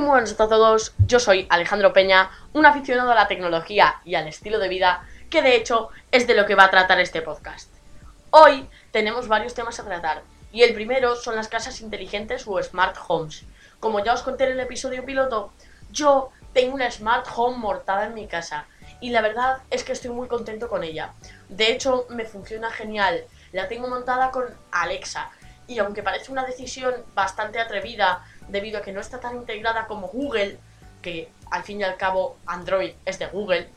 muy buenas a todos, yo soy Alejandro Peña, un aficionado a la tecnología y al estilo de vida, que de hecho es de lo que va a tratar este podcast. Hoy tenemos varios temas a tratar, y el primero son las casas inteligentes o smart homes. Como ya os conté en el episodio piloto, yo tengo una smart home mortada en mi casa, y la verdad es que estoy muy contento con ella. De hecho, me funciona genial, la tengo montada con Alexa, y aunque parece una decisión bastante atrevida, debido a que no está tan integrada como Google, que al fin y al cabo Android es de Google,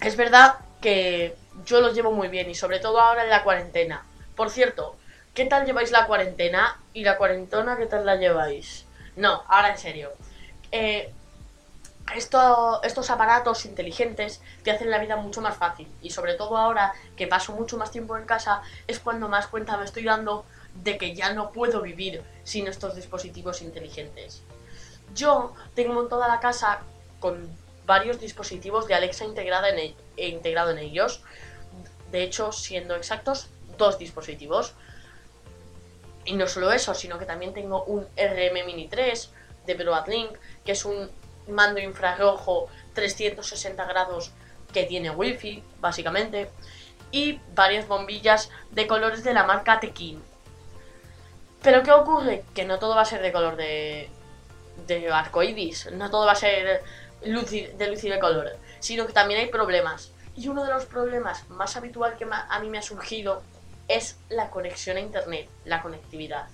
es verdad que yo lo llevo muy bien y sobre todo ahora en la cuarentena. Por cierto, ¿qué tal lleváis la cuarentena y la cuarentona qué tal la lleváis? No, ahora en serio. Eh, estos aparatos inteligentes te hacen la vida mucho más fácil y sobre todo ahora que paso mucho más tiempo en casa es cuando más cuenta me estoy dando de que ya no puedo vivir sin estos dispositivos inteligentes. Yo tengo toda la casa con varios dispositivos de Alexa integrada en e integrado en ellos. De hecho, siendo exactos, dos dispositivos. Y no solo eso, sino que también tengo un RM Mini 3 de Broadlink, que es un mando infrarrojo 360 grados que tiene wifi, básicamente. Y varias bombillas de colores de la marca Tekin, pero ¿qué ocurre? Que no todo va a ser de color de, de arcoiris, no todo va a ser de luz de color, sino que también hay problemas. Y uno de los problemas más habitual que a mí me ha surgido es la conexión a internet, la conectividad.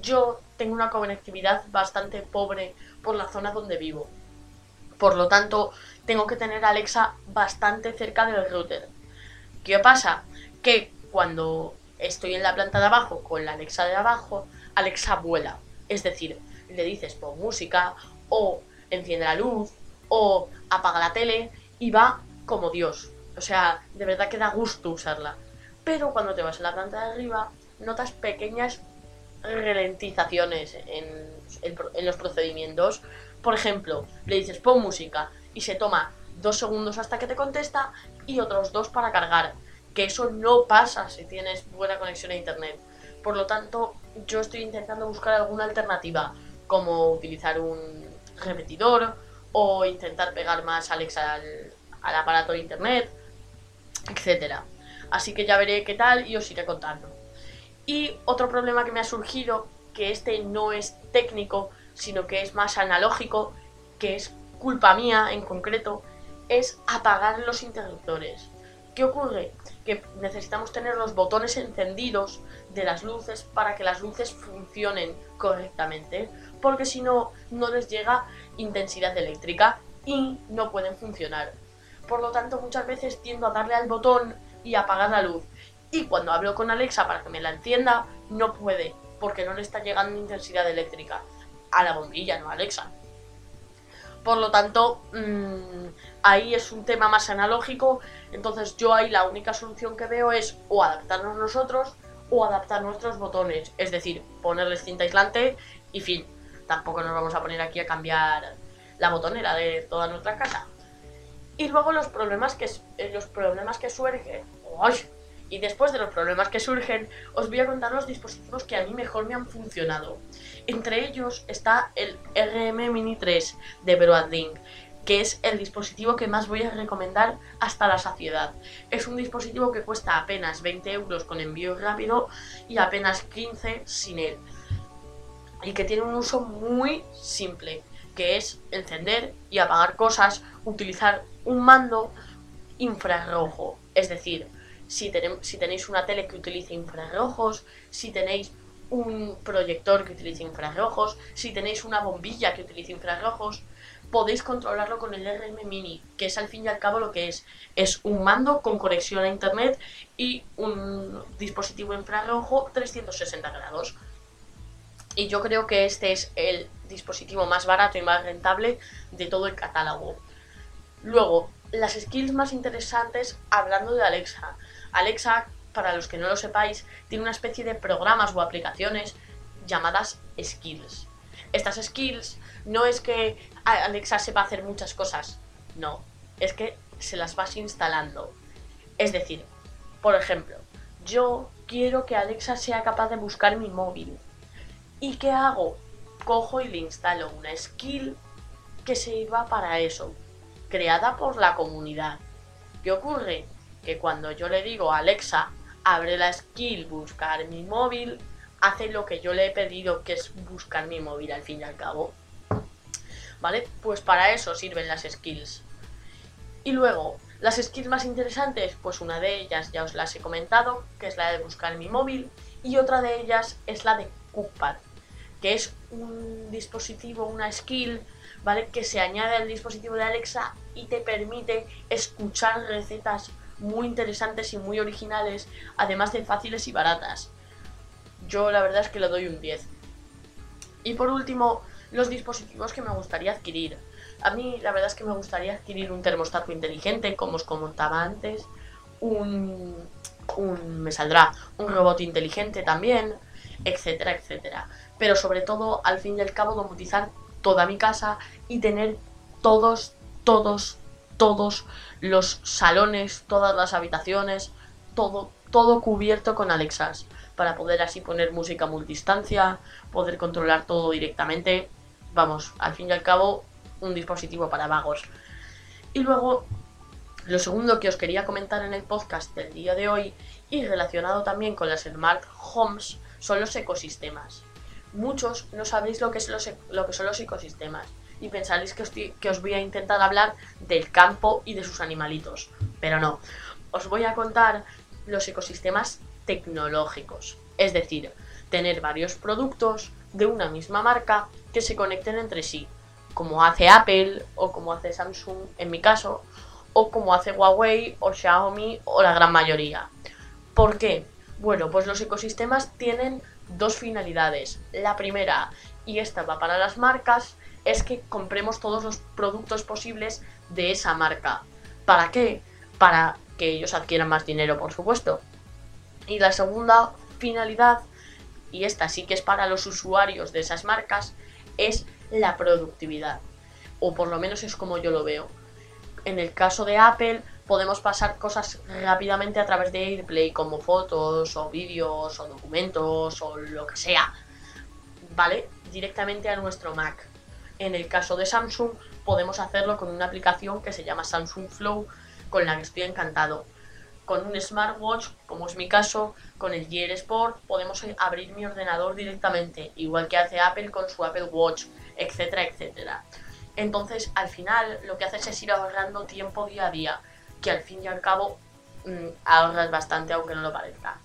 Yo tengo una conectividad bastante pobre por la zona donde vivo. Por lo tanto, tengo que tener a Alexa bastante cerca del router. ¿Qué pasa? Que cuando estoy en la planta de abajo con la Alexa de abajo, Alexa vuela. Es decir, le dices pon música o enciende la luz o apaga la tele y va como Dios. O sea, de verdad que da gusto usarla. Pero cuando te vas a la planta de arriba, notas pequeñas ralentizaciones en, en, los procedimientos. Por ejemplo, le dices pon música y se toma dos segundos hasta que te contesta y otros dos para cargar que eso no pasa si tienes buena conexión a internet. Por lo tanto, yo estoy intentando buscar alguna alternativa, como utilizar un repetidor o intentar pegar más Alexa al, al aparato de internet, etc. Así que ya veré qué tal y os iré contando. Y otro problema que me ha surgido, que este no es técnico, sino que es más analógico, que es culpa mía en concreto, es apagar los interruptores. ¿Qué ocurre? Que necesitamos tener los botones encendidos de las luces para que las luces funcionen correctamente, porque si no, no les llega intensidad eléctrica y no pueden funcionar. Por lo tanto, muchas veces tiendo a darle al botón y apagar la luz. Y cuando hablo con Alexa para que me la encienda, no puede, porque no le está llegando intensidad eléctrica. A la bombilla, no a Alexa. Por lo tanto, mmm, ahí es un tema más analógico, entonces yo ahí la única solución que veo es o adaptarnos nosotros o adaptar nuestros botones, es decir, ponerles cinta aislante y fin. Tampoco nos vamos a poner aquí a cambiar la botonera de toda nuestra casa. Y luego los problemas que, eh, los problemas que surgen. Y después de los problemas que surgen, os voy a contar los dispositivos que a mí mejor me han funcionado. Entre ellos está el RM Mini 3 de Broadlink, que es el dispositivo que más voy a recomendar hasta la saciedad. Es un dispositivo que cuesta apenas 20 euros con envío rápido y apenas 15 sin él. Y que tiene un uso muy simple, que es encender y apagar cosas, utilizar un mando infrarrojo. Es decir, si, si tenéis una tele que utilice infrarrojos, si tenéis un proyector que utilice infrarrojos, si tenéis una bombilla que utilice infrarrojos, podéis controlarlo con el RM Mini, que es al fin y al cabo lo que es. Es un mando con conexión a internet y un dispositivo infrarrojo 360 grados. Y yo creo que este es el dispositivo más barato y más rentable de todo el catálogo. Luego, las skills más interesantes hablando de Alexa. Alexa, para los que no lo sepáis, tiene una especie de programas o aplicaciones llamadas skills. Estas skills no es que Alexa sepa hacer muchas cosas, no, es que se las vas instalando. Es decir, por ejemplo, yo quiero que Alexa sea capaz de buscar mi móvil. ¿Y qué hago? cojo y le instalo una skill que sirva para eso, creada por la comunidad. ¿Qué ocurre? Que cuando yo le digo a Alexa, abre la skill, buscar mi móvil, hace lo que yo le he pedido, que es buscar mi móvil al fin y al cabo. ¿Vale? Pues para eso sirven las skills. Y luego, las skills más interesantes, pues una de ellas ya os las he comentado, que es la de buscar mi móvil, y otra de ellas es la de Cookpad, que es un dispositivo, una skill, ¿vale? Que se añade al dispositivo de Alexa y te permite escuchar recetas muy interesantes y muy originales, además de fáciles y baratas. Yo la verdad es que le doy un 10. Y por último, los dispositivos que me gustaría adquirir. A mí la verdad es que me gustaría adquirir un termostato inteligente, como os comentaba antes, un, un me saldrá un robot inteligente también, etcétera, etcétera. Pero sobre todo, al fin y al cabo, domotizar toda mi casa y tener todos, todos, todos los salones, todas las habitaciones, todo, todo cubierto con Alexas para poder así poner música multistancia, poder controlar todo directamente. Vamos, al fin y al cabo, un dispositivo para vagos. Y luego, lo segundo que os quería comentar en el podcast del día de hoy, y relacionado también con las Smart Homes, son los ecosistemas. Muchos no sabéis lo que, es e, lo que son los ecosistemas y pensaréis que que os voy a intentar hablar del campo y de sus animalitos, pero no. Os voy a contar los ecosistemas tecnológicos, es decir, tener varios productos de una misma marca que se conecten entre sí, como hace Apple o como hace Samsung en mi caso, o como hace Huawei o Xiaomi o la gran mayoría. ¿Por qué? Bueno, pues los ecosistemas tienen dos finalidades. La primera, y esta va para las marcas, es que compremos todos los productos posibles de esa marca. ¿Para qué? Para que ellos adquieran más dinero, por supuesto. Y la segunda finalidad, y esta sí que es para los usuarios de esas marcas, es la productividad. O por lo menos es como yo lo veo. En el caso de Apple podemos pasar cosas rápidamente a través de AirPlay como fotos o vídeos o documentos o lo que sea. ¿Vale? Directamente a nuestro Mac. En el caso de Samsung podemos hacerlo con una aplicación que se llama Samsung Flow con la que estoy encantado con un smartwatch, como es mi caso, con el Gear Sport, podemos abrir mi ordenador directamente, igual que hace Apple con su Apple Watch, etcétera, etcétera. Entonces, al final, lo que haces es ir ahorrando tiempo día a día, que al fin y al cabo mm, ahorras bastante, aunque no lo parezca.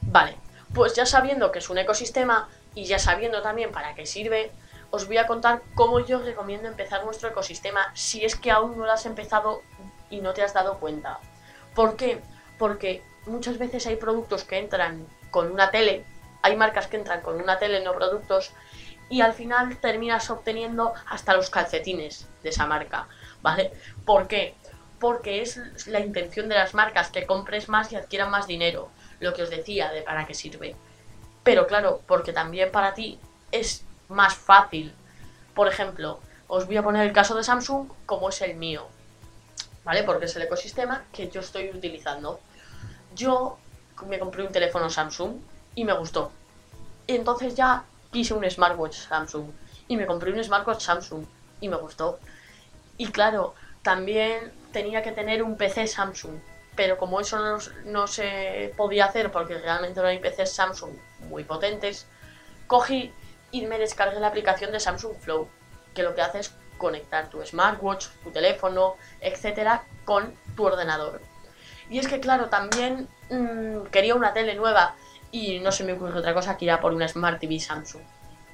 Vale, pues ya sabiendo que es un ecosistema y ya sabiendo también para qué sirve, os voy a contar cómo yo recomiendo empezar nuestro ecosistema si es que aún no lo has empezado y no te has dado cuenta. ¿Por qué? Porque muchas veces hay productos que entran con una tele, hay marcas que entran con una tele, no productos, y al final terminas obteniendo hasta los calcetines de esa marca, ¿vale? ¿Por qué? Porque es la intención de las marcas que compres más y adquieran más dinero, lo que os decía de para qué sirve. Pero claro, porque también para ti es más fácil. Por ejemplo, os voy a poner el caso de Samsung como es el mío. ¿Vale? Porque es el ecosistema que yo estoy utilizando. Yo me compré un teléfono Samsung y me gustó. Entonces ya quise un smartwatch Samsung y me compré un smartwatch Samsung y me gustó. Y claro, también tenía que tener un PC Samsung, pero como eso no, no se podía hacer porque realmente no hay PCs Samsung muy potentes, cogí y me descargué la aplicación de Samsung Flow, que lo que hace es conectar tu smartwatch, tu teléfono, etcétera, con tu ordenador. Y es que, claro, también mm, quería una tele nueva y no se me ocurre otra cosa que ir a por una Smart TV Samsung.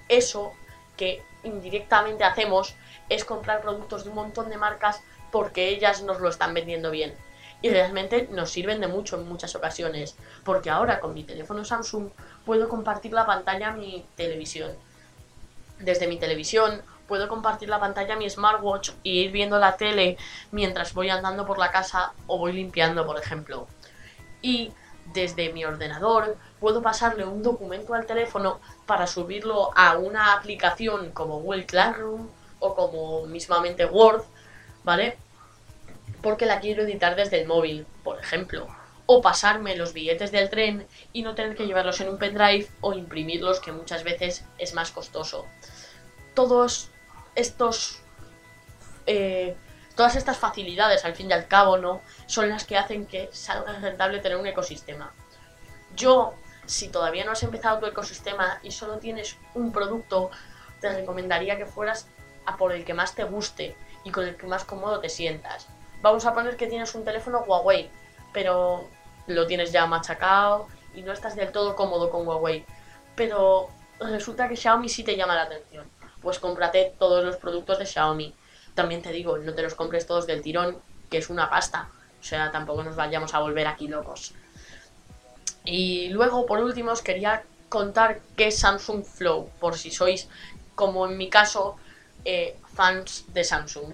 Eso que indirectamente hacemos es comprar productos de un montón de marcas porque ellas nos lo están vendiendo bien. Y realmente nos sirven de mucho en muchas ocasiones. Porque ahora con mi teléfono Samsung puedo compartir la pantalla a mi televisión. Desde mi televisión puedo compartir la pantalla a mi smartwatch y ir viendo la tele mientras voy andando por la casa o voy limpiando, por ejemplo. Y desde mi ordenador puedo pasarle un documento al teléfono para subirlo a una aplicación como Google Classroom o como mismamente Word, ¿vale? Porque la quiero editar desde el móvil, por ejemplo. o pasarme los billetes del tren y no tener que llevarlos en un pendrive o imprimirlos, que muchas veces es más costoso. Todos estos... Eh, todas estas facilidades, al fin y al cabo, ¿no? Son las que hacen que salga rentable tener un ecosistema. Yo, si todavía no has empezado tu ecosistema y solo tienes un producto, te recomendaría que fueras a por el que más te guste y con el que más cómodo te sientas. Vamos a poner que tienes un teléfono Huawei, pero lo tienes ya machacado y no estás del todo cómodo con Huawei. Pero resulta que Xiaomi sí te llama la atención. Pues cómprate todos los productos de Xiaomi. También te digo, no te los compres todos del tirón, que es una pasta. O sea, tampoco nos vayamos a volver aquí locos. Y luego, por último, os quería contar qué es Samsung Flow, por si sois, como en mi caso, eh, fans de Samsung.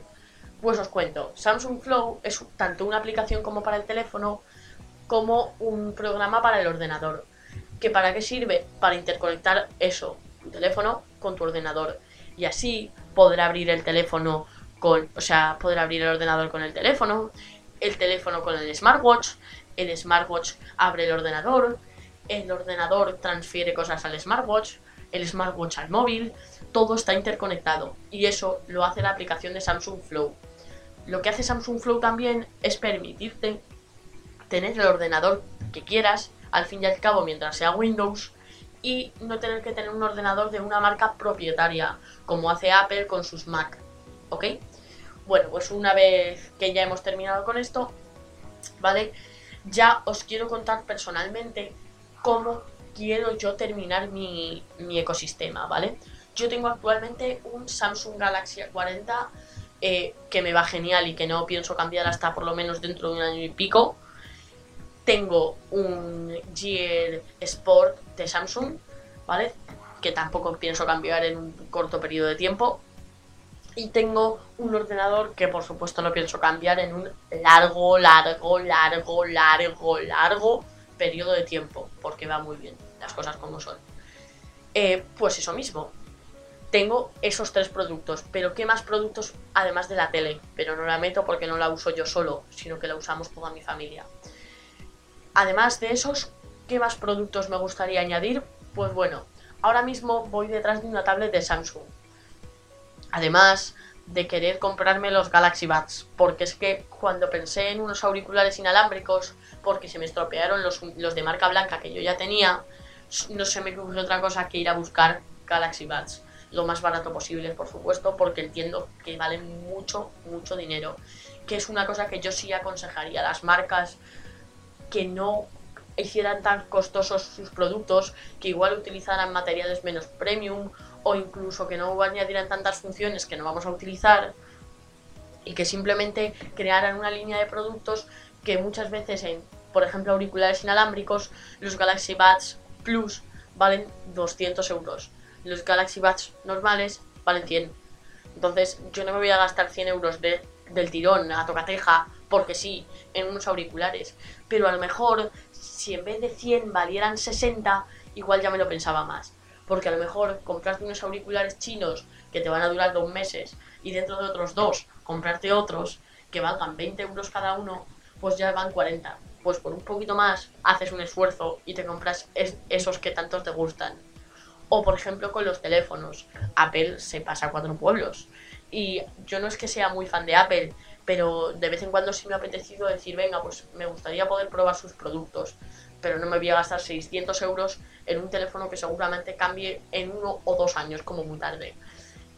Pues os cuento, Samsung Flow es tanto una aplicación como para el teléfono, como un programa para el ordenador. ¿Que para qué sirve? Para interconectar eso, tu teléfono con tu ordenador. Y así podrá abrir el teléfono con, o sea, podrá abrir el ordenador con el teléfono, el teléfono con el smartwatch, el smartwatch abre el ordenador, el ordenador transfiere cosas al smartwatch, el smartwatch al móvil, todo está interconectado y eso lo hace la aplicación de Samsung Flow. Lo que hace Samsung Flow también es permitirte tener el ordenador que quieras, al fin y al cabo mientras sea Windows, y no tener que tener un ordenador de una marca propietaria, como hace Apple con sus Mac. ¿Ok? Bueno, pues una vez que ya hemos terminado con esto, ¿vale? Ya os quiero contar personalmente cómo quiero yo terminar mi, ecosistema, ¿vale? Yo tengo actualmente un Samsung Galaxy A40 eh, que me va genial y que no pienso cambiar hasta por lo menos dentro de un año y pico. Tengo un Gear Sport de Samsung, ¿vale? Que tampoco pienso cambiar en un corto periodo de tiempo. Y tengo un ordenador que por supuesto no pienso cambiar en un largo, largo, largo, largo, largo periodo de tiempo, porque va muy bien, las cosas como son. Eh, pues eso mismo, tengo esos tres productos, pero ¿qué más productos además de la tele? Pero no la meto porque no la uso yo solo, sino que la usamos toda mi familia. Además de esos, ¿qué más productos me gustaría añadir? Pues bueno, ahora mismo voy detrás de una tablet de Samsung. Además de querer comprarme los Galaxy Buds, porque es que cuando pensé en unos auriculares inalámbricos, porque se me estropearon los, de marca blanca que yo ya tenía, no se me ocurrió otra cosa que ir a buscar Galaxy Buds. Lo más barato posible, por supuesto, porque entiendo que valen mucho, mucho dinero. Que es una cosa que yo sí aconsejaría a las marcas que no hicieran tan costosos sus productos, que igual utilizaran materiales menos premium o incluso que no añadieran tantas funciones que no vamos a utilizar y que simplemente crearan una línea de productos que muchas veces en, por ejemplo, auriculares inalámbricos, los Galaxy Buds Plus valen 200 euros. Los Galaxy Buds normales valen 100. Entonces yo no me voy a gastar 100 euros de, del tirón a tocateja porque sí, en unos auriculares. Pero a lo mejor, si en vez de 100 valieran 60, igual ya me lo pensaba más porque a lo mejor comprarte unos auriculares chinos que te van a durar dos meses y dentro de otros dos comprarte otros que valgan 20 euros cada uno, pues ya van 40. Pues por un poquito más haces un esfuerzo y te compras esos que tanto te gustan. O por ejemplo con los teléfonos. Apple se pasa a cuatro pueblos. Y yo no es que sea muy fan de Apple, pero de vez en cuando sí me ha apetecido decir, venga, pues me gustaría poder probar sus productos pero no me voy a gastar 600 euros en un teléfono que seguramente cambie en uno o dos años como muy tarde.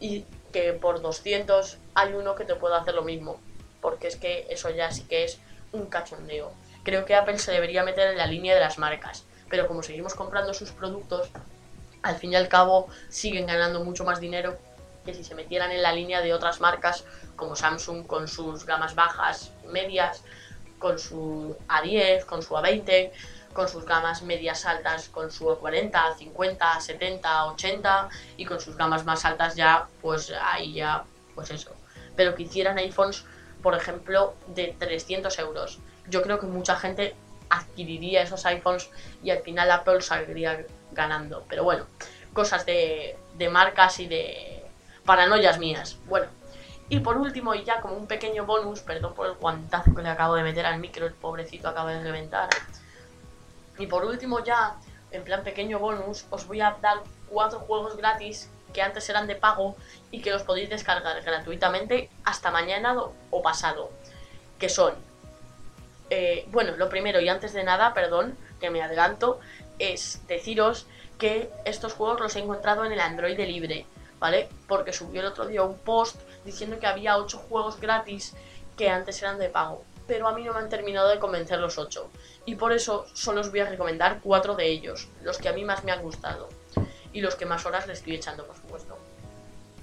Y que por 200 hay uno que te pueda hacer lo mismo, porque es que eso ya sí que es un cachondeo. Creo que Apple se debería meter en la línea de las marcas, pero como seguimos comprando sus productos, al fin y al cabo siguen ganando mucho más dinero que si se metieran en la línea de otras marcas como Samsung con sus gamas bajas, medias, con su A10, con su A20, con sus gamas medias altas con su 40, 50, 70, 80 y con sus gamas más altas ya, pues ahí ya, pues eso. Pero que hicieran iPhones, por ejemplo, de 300 euros. Yo creo que mucha gente adquiriría esos iPhones y al final Apple saldría ganando. Pero bueno, cosas de, de marcas y de paranoias mías. Bueno, Y por último, y ya como un pequeño bonus, perdón por el guantazo que le acabo de meter al micro, el pobrecito acaba de reventar. Y por último ya, en plan pequeño bonus, os voy a dar cuatro juegos gratis que antes eran de pago y que los podéis descargar gratuitamente hasta mañana o pasado. Que son, eh, bueno, lo primero y antes de nada, perdón, que me adelanto, es deciros que estos juegos los he encontrado en el Android libre, Porque subió el otro día un post diciendo que había 8 juegos gratis que antes eran de pago. Pero a mí no me han terminado de convencer los 8. Y por eso solo os voy a recomendar 4 de ellos, los que a mí más me han gustado. Y los que más horas le estoy echando, por supuesto.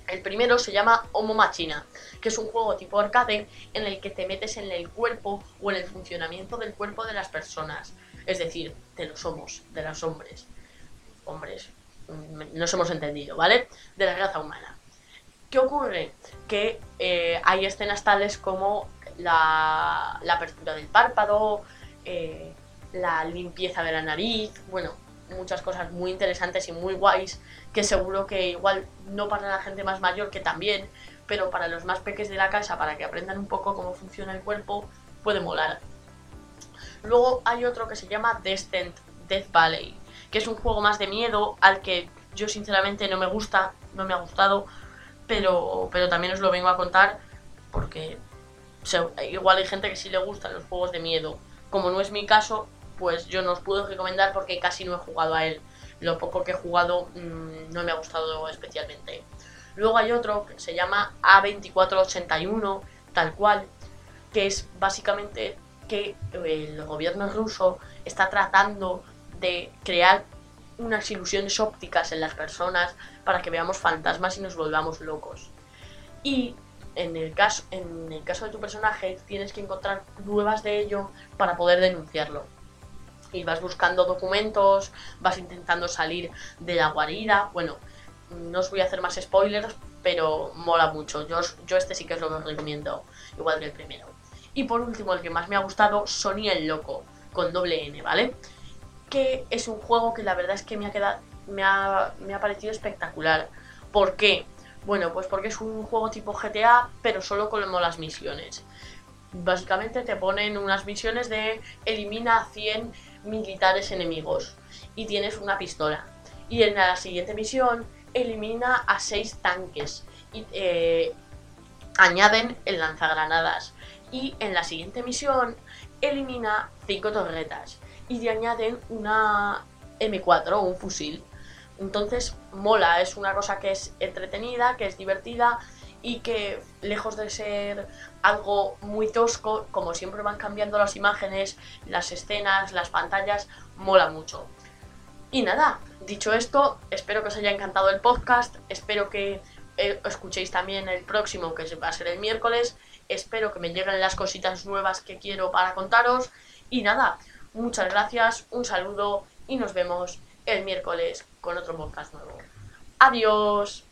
El primero se llama Homo Machina, que es un juego tipo arcade en el que te metes en el cuerpo o en el funcionamiento del cuerpo de las personas. Es decir, de los homos, de los hombres. Hombres, nos hemos entendido, ¿vale? De la raza humana. ¿Qué ocurre? Que eh, hay escenas tales como la, apertura del párpado, eh, la limpieza de la nariz, bueno, muchas cosas muy interesantes y muy guays que seguro que igual no para la gente más mayor que también, pero para los más pequeños de la casa, para que aprendan un poco cómo funciona el cuerpo, puede molar. Luego hay otro que se llama Descent Death Valley, que es un juego más de miedo al que yo sinceramente no me gusta, no me ha gustado, pero, pero también os lo vengo a contar porque igual hay gente que sí le gustan los juegos de miedo. Como no es mi caso, pues yo no os puedo recomendar porque casi no he jugado a él. Lo poco que he jugado mmm, no me ha gustado especialmente. Luego hay otro que se llama A2481, tal cual, que es básicamente que el gobierno ruso está tratando de crear unas ilusiones ópticas en las personas para que veamos fantasmas y nos volvamos locos. Y en el caso, en el caso de tu personaje tienes que encontrar pruebas de ello para poder denunciarlo y vas buscando documentos, vas intentando salir de la guarida. Bueno, no os voy a hacer más spoilers, pero mola mucho. Yo, yo este sí que os lo recomiendo, igual que el primero. Y por último, el que más me ha gustado, Sony el Loco, con doble N, ¿vale? Que es un juego que la verdad es que me ha quedado. Me ha, me ha parecido espectacular. ¿Por qué? Bueno, pues porque es un juego tipo GTA, pero solo con las misiones. Básicamente te ponen unas misiones de elimina a 100 militares enemigos y tienes una pistola. Y en la siguiente misión elimina a 6 tanques y eh, añaden el lanzagranadas. Y en la siguiente misión elimina 5 torretas y te añaden una M4 un fusil. Entonces mola, es una cosa que es entretenida, que es divertida y que lejos de ser algo muy tosco, como siempre van cambiando las imágenes, las escenas, las pantallas, mola mucho. Y nada, dicho esto, espero que os haya encantado el podcast, espero que eh, escuchéis también el próximo, que va a ser el miércoles, espero que me lleguen las cositas nuevas que quiero para contaros. Y nada, muchas gracias, un saludo y nos vemos el miércoles con otro podcast nuevo. Adiós.